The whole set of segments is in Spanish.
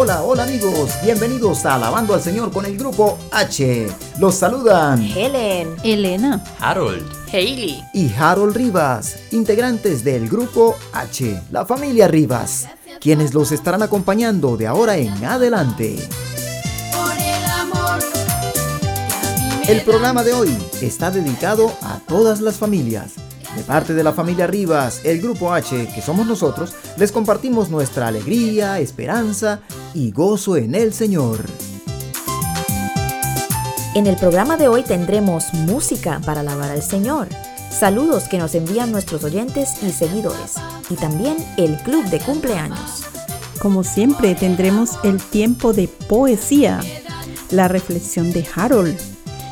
hola, hola amigos, bienvenidos a Alabando al Señor con el grupo H. Los saludan Helen, Elena, Harold, Hailey y Harold Rivas, integrantes del grupo H, la familia Rivas, quienes los estarán acompañando de ahora en adelante. El programa de hoy está dedicado a todas las familias. De parte de la familia Rivas, el grupo H, que somos nosotros, les compartimos nuestra alegría, esperanza y gozo en el Señor. En el programa de hoy tendremos música para alabar al Señor, saludos que nos envían nuestros oyentes y seguidores, y también el club de cumpleaños. como siempre tendremos el tiempo de poesía, la reflexión de Harold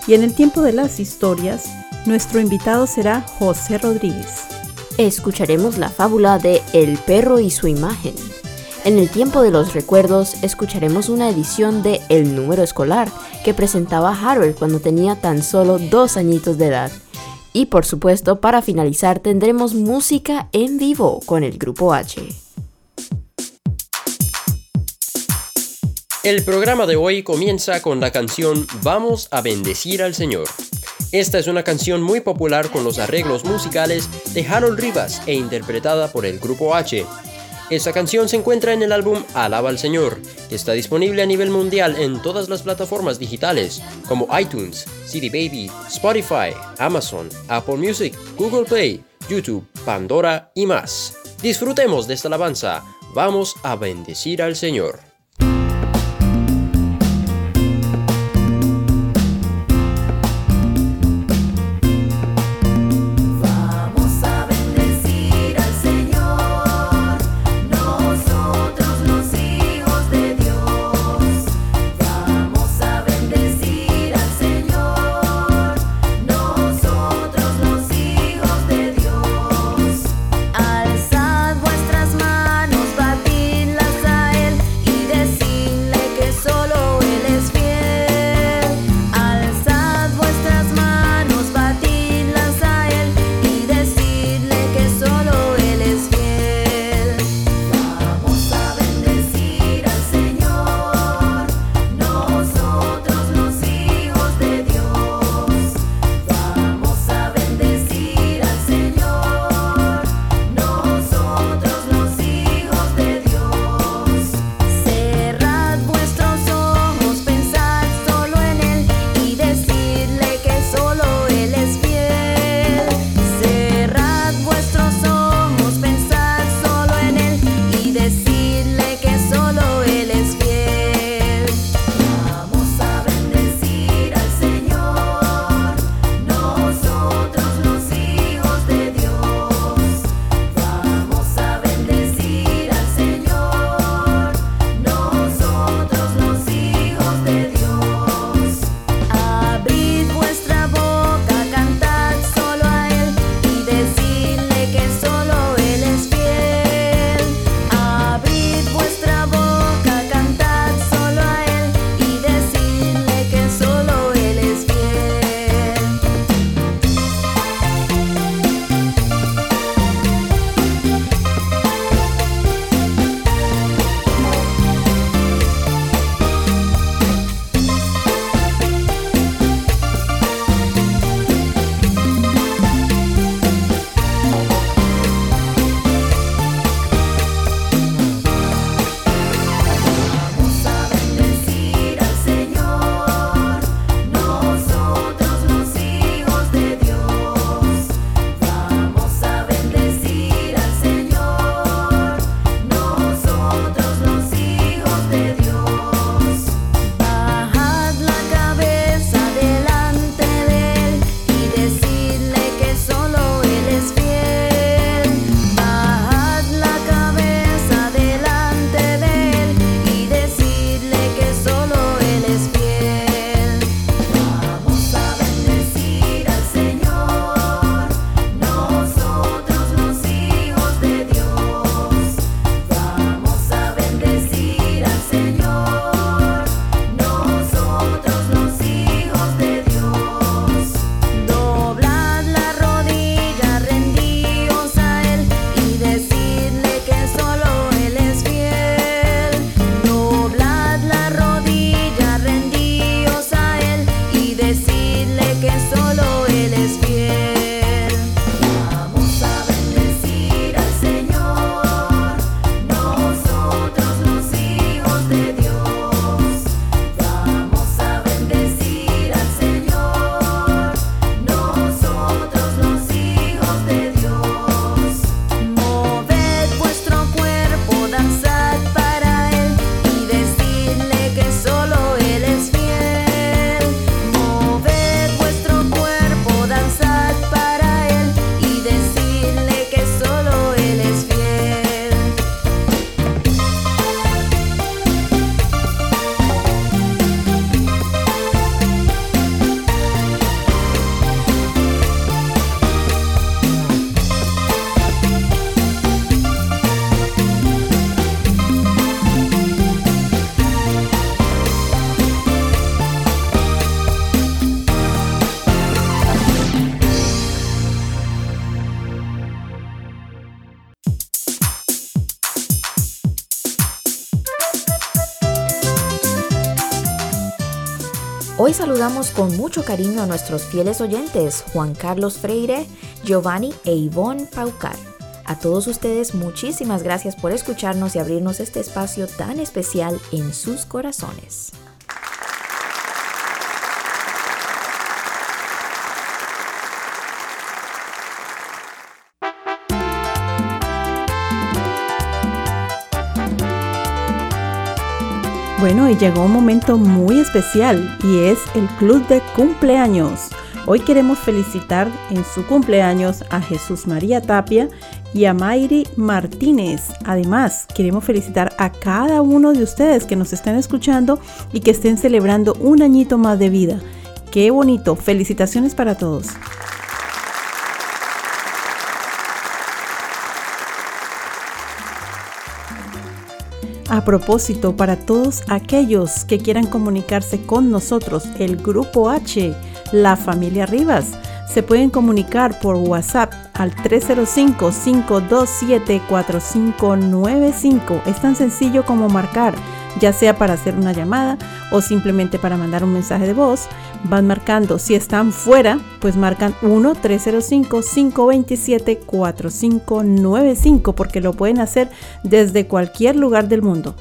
y en el tiempo de las historias, nuestro invitado será José Rodríguez. Escucharemos la fábula de El perro y su imagen. En el tiempo de los recuerdos escucharemos una edición de El número escolar que presentaba Harold cuando tenía tan solo dos añitos de edad. Y por supuesto, para finalizar tendremos música en vivo con el grupo H. El programa de hoy comienza con la canción Vamos a bendecir al Señor. Esta es una canción muy popular con los arreglos musicales de Harold Rivas e interpretada por el grupo H. Esta canción se encuentra en el álbum Alaba al Señor, que está disponible a nivel mundial en todas las plataformas digitales como iTunes, CD Baby, Spotify, Amazon, Apple Music, Google Play, YouTube, Pandora y más. Disfrutemos de esta alabanza. Vamos a bendecir al Señor. Saludamos con mucho cariño a nuestros fieles oyentes Juan Carlos Freire, Giovanni e Ivonne Paucar. A todos ustedes muchísimas gracias por escucharnos y abrirnos este espacio tan especial en sus corazones. Bueno, y llegó un momento muy especial y es el Club de Cumpleaños. Hoy queremos felicitar en su cumpleaños a Jesús María Tapia y a Mayri Martínez. Además, queremos felicitar a cada uno de ustedes que nos estén escuchando y que estén celebrando un añito más de vida. Qué bonito. Felicitaciones para todos. A propósito, para todos aquellos que quieran comunicarse con nosotros, el Grupo H, la familia Rivas, se pueden comunicar por WhatsApp al 305-527-4595. Es tan sencillo como marcar, ya sea para hacer una llamada o simplemente para mandar un mensaje de voz. Van marcando, si están fuera, pues marcan 1-305-527-4595 porque lo pueden hacer desde cualquier lugar del mundo.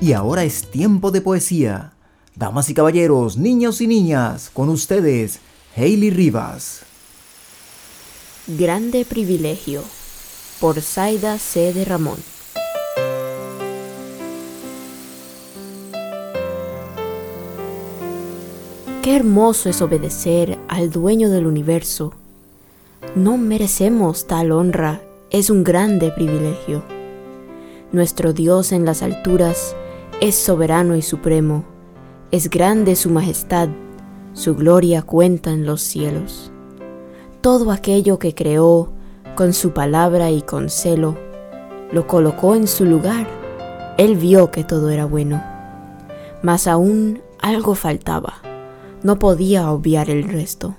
Y ahora es tiempo de poesía. Damas y caballeros, niños y niñas, con ustedes, Hailey Rivas. Grande privilegio. Por Zaida C. de Ramón. Qué hermoso es obedecer al dueño del universo. No merecemos tal honra, es un grande privilegio. Nuestro Dios en las alturas es soberano y supremo, es grande su majestad, su gloria cuenta en los cielos. Todo aquello que creó con su palabra y con celo, lo colocó en su lugar. Él vio que todo era bueno. Mas aún algo faltaba. No podía obviar el resto.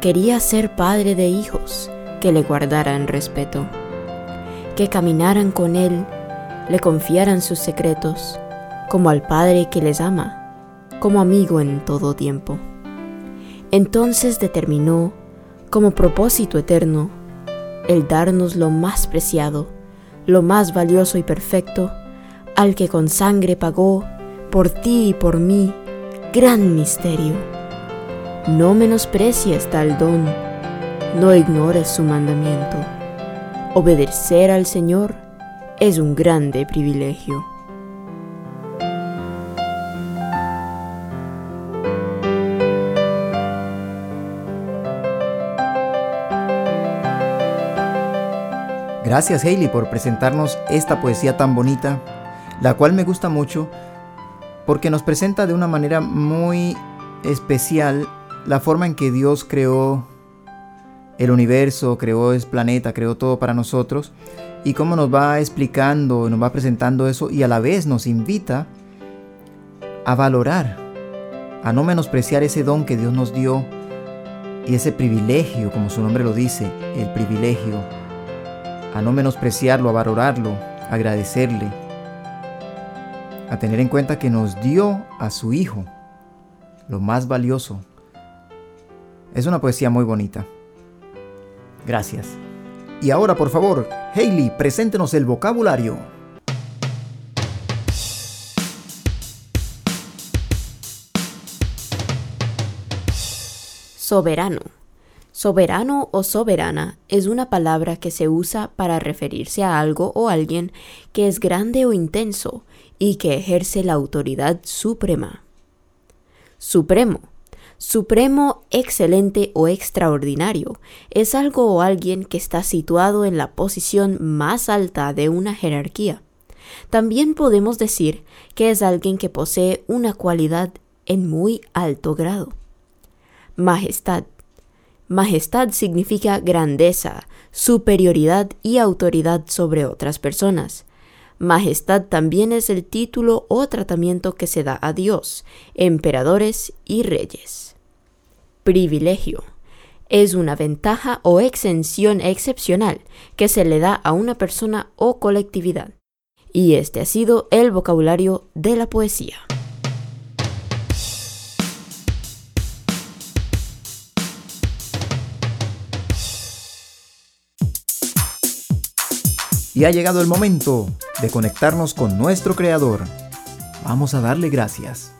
Quería ser padre de hijos que le guardaran respeto, que caminaran con él, le confiaran sus secretos, como al Padre que les ama, como amigo en todo tiempo. Entonces determinó, como propósito eterno, el darnos lo más preciado, lo más valioso y perfecto, al que con sangre pagó, por ti y por mí, gran misterio. No menosprecies tal don, no ignores su mandamiento. Obedecer al Señor es un grande privilegio. Gracias Hailey por presentarnos esta poesía tan bonita, la cual me gusta mucho porque nos presenta de una manera muy especial la forma en que Dios creó el universo, creó el planeta, creó todo para nosotros y cómo nos va explicando, nos va presentando eso y a la vez nos invita a valorar, a no menospreciar ese don que Dios nos dio y ese privilegio, como su nombre lo dice, el privilegio, a no menospreciarlo, a valorarlo, agradecerle, a tener en cuenta que nos dio a su Hijo, lo más valioso. Es una poesía muy bonita. Gracias. Y ahora, por favor, Hailey, preséntenos el vocabulario. Soberano. Soberano o soberana es una palabra que se usa para referirse a algo o alguien que es grande o intenso y que ejerce la autoridad suprema. Supremo. Supremo, excelente o extraordinario es algo o alguien que está situado en la posición más alta de una jerarquía. También podemos decir que es alguien que posee una cualidad en muy alto grado. Majestad. Majestad significa grandeza, superioridad y autoridad sobre otras personas. Majestad también es el título o tratamiento que se da a Dios, emperadores y reyes. Privilegio. Es una ventaja o exención excepcional que se le da a una persona o colectividad. Y este ha sido el vocabulario de la poesía. Y ha llegado el momento de conectarnos con nuestro Creador. Vamos a darle gracias.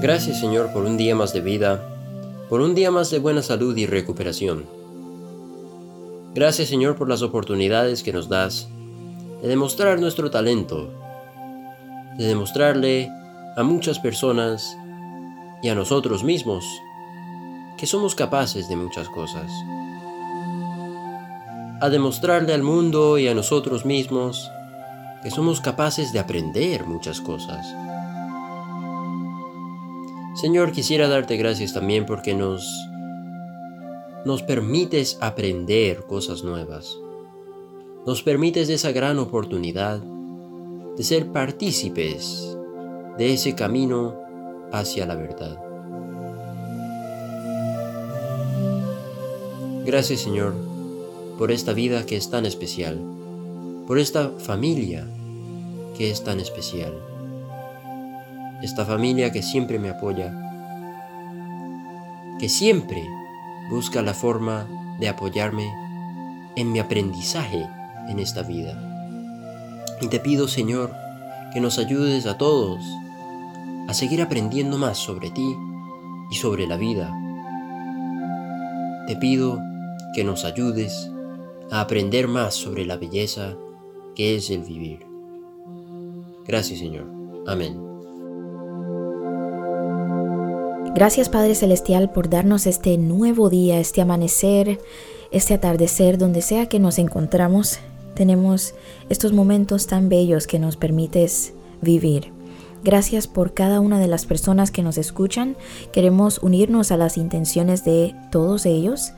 Gracias Señor por un día más de vida, por un día más de buena salud y recuperación. Gracias Señor por las oportunidades que nos das de demostrar nuestro talento, de demostrarle a muchas personas y a nosotros mismos que somos capaces de muchas cosas. A demostrarle al mundo y a nosotros mismos que somos capaces de aprender muchas cosas. Señor, quisiera darte gracias también porque nos nos permites aprender cosas nuevas. Nos permites esa gran oportunidad de ser partícipes de ese camino hacia la verdad. Gracias Señor por esta vida que es tan especial, por esta familia que es tan especial, esta familia que siempre me apoya, que siempre busca la forma de apoyarme en mi aprendizaje en esta vida. Y te pido, Señor, que nos ayudes a todos a seguir aprendiendo más sobre ti y sobre la vida. Te pido que nos ayudes a aprender más sobre la belleza que es el vivir. Gracias, Señor. Amén. Gracias Padre Celestial por darnos este nuevo día, este amanecer, este atardecer, donde sea que nos encontramos. Tenemos estos momentos tan bellos que nos permites vivir. Gracias por cada una de las personas que nos escuchan. Queremos unirnos a las intenciones de todos ellos.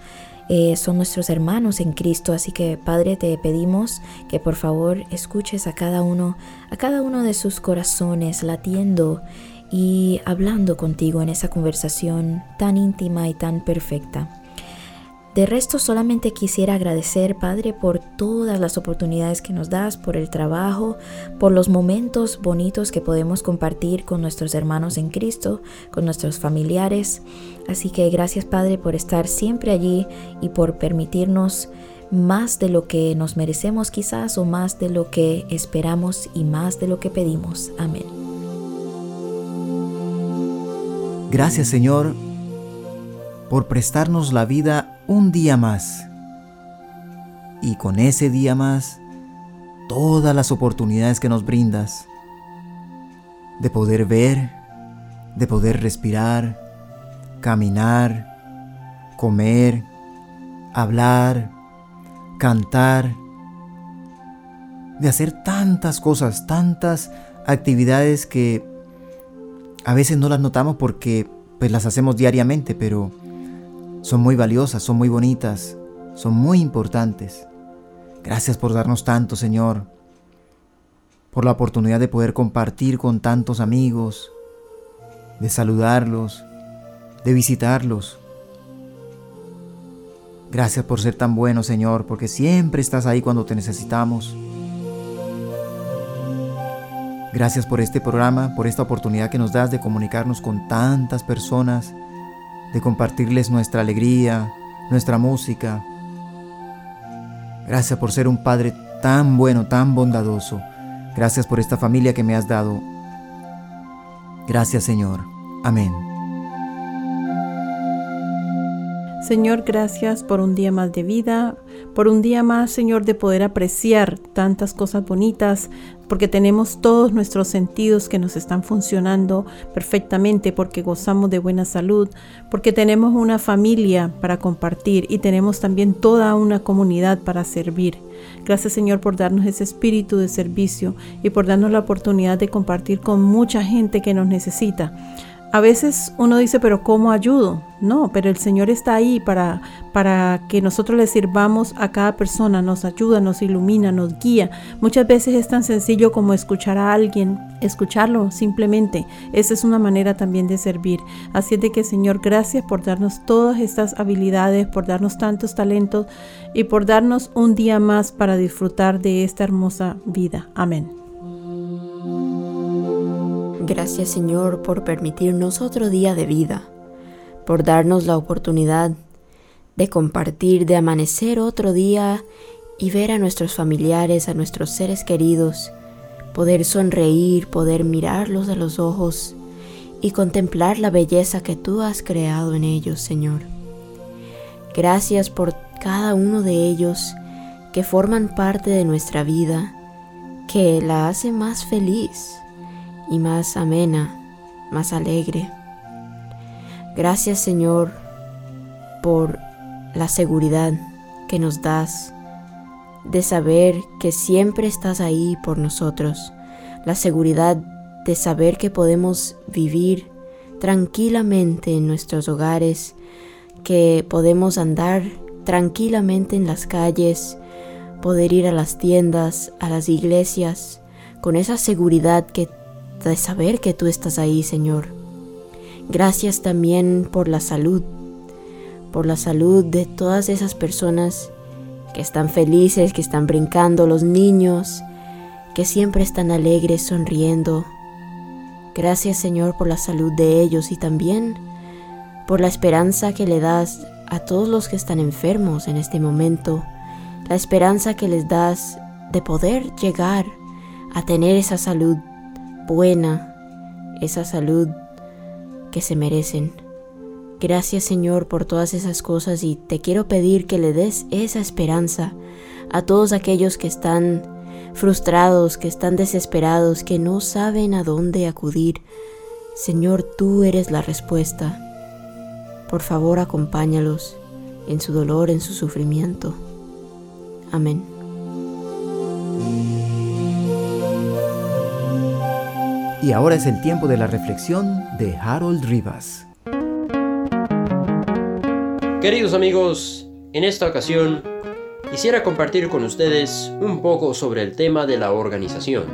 Eh, son nuestros hermanos en Cristo, así que Padre te pedimos que por favor escuches a cada uno, a cada uno de sus corazones latiendo y hablando contigo en esa conversación tan íntima y tan perfecta. De resto solamente quisiera agradecer, Padre, por todas las oportunidades que nos das, por el trabajo, por los momentos bonitos que podemos compartir con nuestros hermanos en Cristo, con nuestros familiares. Así que gracias, Padre, por estar siempre allí y por permitirnos más de lo que nos merecemos quizás o más de lo que esperamos y más de lo que pedimos. Amén. Gracias Señor por prestarnos la vida un día más. Y con ese día más, todas las oportunidades que nos brindas de poder ver, de poder respirar, caminar, comer, hablar, cantar, de hacer tantas cosas, tantas actividades que a veces no las notamos porque pues las hacemos diariamente, pero son muy valiosas, son muy bonitas, son muy importantes. Gracias por darnos tanto, Señor, por la oportunidad de poder compartir con tantos amigos, de saludarlos, de visitarlos. Gracias por ser tan bueno, Señor, porque siempre estás ahí cuando te necesitamos. Gracias por este programa, por esta oportunidad que nos das de comunicarnos con tantas personas de compartirles nuestra alegría, nuestra música. Gracias por ser un Padre tan bueno, tan bondadoso. Gracias por esta familia que me has dado. Gracias Señor. Amén. Señor, gracias por un día más de vida, por un día más, Señor, de poder apreciar tantas cosas bonitas, porque tenemos todos nuestros sentidos que nos están funcionando perfectamente, porque gozamos de buena salud, porque tenemos una familia para compartir y tenemos también toda una comunidad para servir. Gracias Señor por darnos ese espíritu de servicio y por darnos la oportunidad de compartir con mucha gente que nos necesita. A veces uno dice, pero ¿cómo ayudo? No, pero el Señor está ahí para, para que nosotros le sirvamos a cada persona, nos ayuda, nos ilumina, nos guía. Muchas veces es tan sencillo como escuchar a alguien, escucharlo simplemente. Esa es una manera también de servir. Así es de que Señor, gracias por darnos todas estas habilidades, por darnos tantos talentos y por darnos un día más para disfrutar de esta hermosa vida. Amén. Gracias Señor por permitirnos otro día de vida, por darnos la oportunidad de compartir, de amanecer otro día y ver a nuestros familiares, a nuestros seres queridos, poder sonreír, poder mirarlos a los ojos y contemplar la belleza que tú has creado en ellos, Señor. Gracias por cada uno de ellos que forman parte de nuestra vida, que la hace más feliz y más amena, más alegre. Gracias Señor por la seguridad que nos das de saber que siempre estás ahí por nosotros, la seguridad de saber que podemos vivir tranquilamente en nuestros hogares, que podemos andar tranquilamente en las calles, poder ir a las tiendas, a las iglesias, con esa seguridad que de saber que tú estás ahí, Señor. Gracias también por la salud, por la salud de todas esas personas que están felices, que están brincando, los niños, que siempre están alegres, sonriendo. Gracias, Señor, por la salud de ellos y también por la esperanza que le das a todos los que están enfermos en este momento, la esperanza que les das de poder llegar a tener esa salud buena, esa salud que se merecen. Gracias Señor por todas esas cosas y te quiero pedir que le des esa esperanza a todos aquellos que están frustrados, que están desesperados, que no saben a dónde acudir. Señor, tú eres la respuesta. Por favor, acompáñalos en su dolor, en su sufrimiento. Amén. Y ahora es el tiempo de la reflexión de Harold Rivas. Queridos amigos, en esta ocasión quisiera compartir con ustedes un poco sobre el tema de la organización.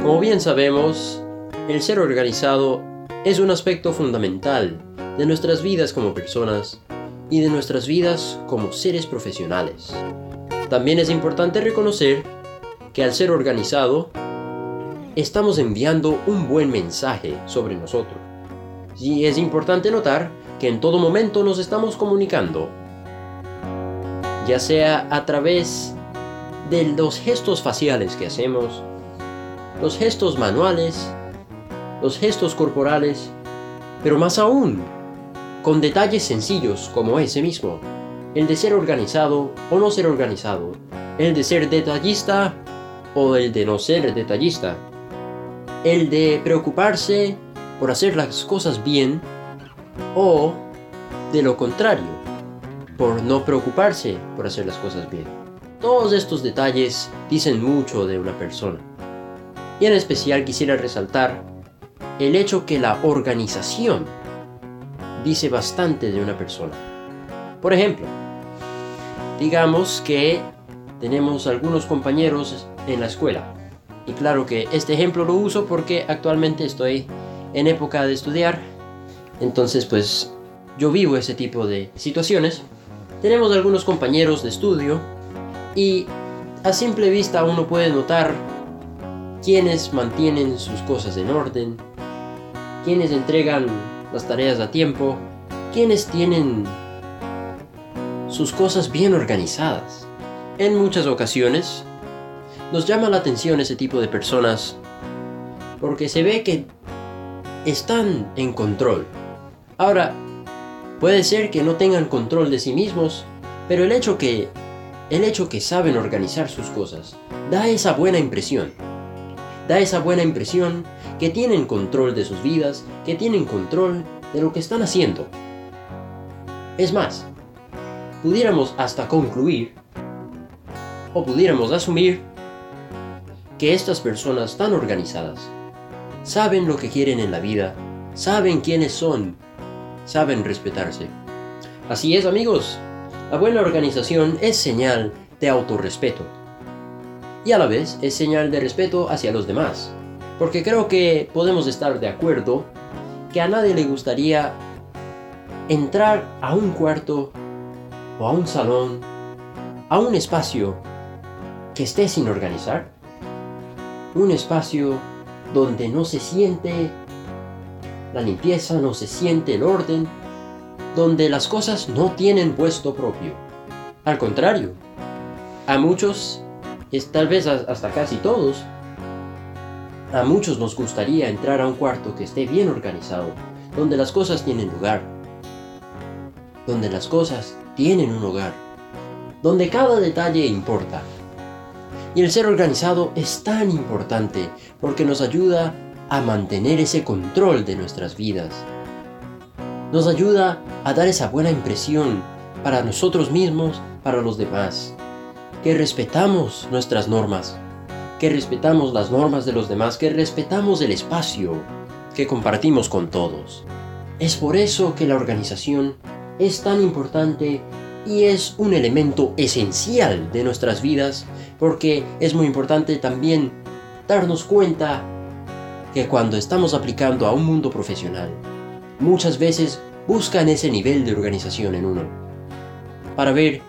Como bien sabemos, el ser organizado es un aspecto fundamental de nuestras vidas como personas y de nuestras vidas como seres profesionales. También es importante reconocer que al ser organizado, estamos enviando un buen mensaje sobre nosotros. Y es importante notar que en todo momento nos estamos comunicando, ya sea a través de los gestos faciales que hacemos, los gestos manuales, los gestos corporales, pero más aún, con detalles sencillos como ese mismo, el de ser organizado o no ser organizado, el de ser detallista o el de no ser detallista, el de preocuparse por hacer las cosas bien o de lo contrario, por no preocuparse por hacer las cosas bien. Todos estos detalles dicen mucho de una persona. Y en especial quisiera resaltar el hecho que la organización dice bastante de una persona. Por ejemplo, digamos que tenemos algunos compañeros en la escuela y claro que este ejemplo lo uso porque actualmente estoy en época de estudiar. Entonces pues yo vivo ese tipo de situaciones. Tenemos algunos compañeros de estudio y a simple vista uno puede notar quienes mantienen sus cosas en orden, quienes entregan las tareas a tiempo, quienes tienen sus cosas bien organizadas. En muchas ocasiones nos llama la atención ese tipo de personas porque se ve que están en control. Ahora, puede ser que no tengan control de sí mismos, pero el hecho que el hecho que saben organizar sus cosas da esa buena impresión. Da esa buena impresión que tienen control de sus vidas, que tienen control de lo que están haciendo. Es más, pudiéramos hasta concluir o pudiéramos asumir que estas personas tan organizadas saben lo que quieren en la vida saben quiénes son, saben respetarse. Así es amigos, la buena organización es señal de autorrespeto y a la vez es señal de respeto hacia los demás, porque creo que podemos estar de acuerdo que a nadie le gustaría entrar a un cuarto o a un salón, a un espacio que esté sin organizar, un espacio donde no se siente la limpieza, no se siente el orden, donde las cosas no tienen puesto propio. Al contrario, a muchos, es tal vez hasta casi todos, a muchos nos gustaría entrar a un cuarto que esté bien organizado, donde las cosas tienen lugar, donde las cosas tienen un hogar, donde cada detalle importa. Y el ser organizado es tan importante porque nos ayuda a mantener ese control de nuestras vidas. Nos ayuda a dar esa buena impresión para nosotros mismos, para los demás. Que respetamos nuestras normas, que respetamos las normas de los demás, que respetamos el espacio que compartimos con todos. Es por eso que la organización es tan importante y es un elemento esencial de nuestras vidas porque es muy importante también darnos cuenta que cuando estamos aplicando a un mundo profesional, muchas veces buscan ese nivel de organización en uno para ver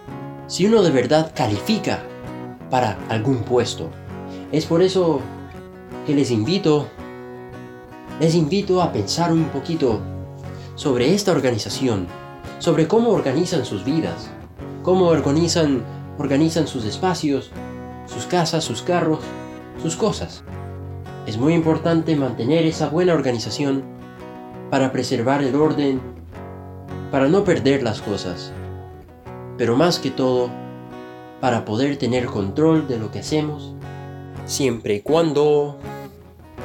si uno de verdad califica para algún puesto. Es por eso que les invito, les invito a pensar un poquito sobre esta organización, sobre cómo organizan sus vidas, cómo organizan, organizan sus espacios, sus casas, sus carros, sus cosas. Es muy importante mantener esa buena organización para preservar el orden, para no perder las cosas, pero más que todo, para poder tener control de lo que hacemos, siempre y cuando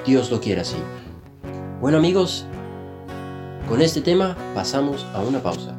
Dios lo quiera así. Bueno amigos, con este tema pasamos a una pausa.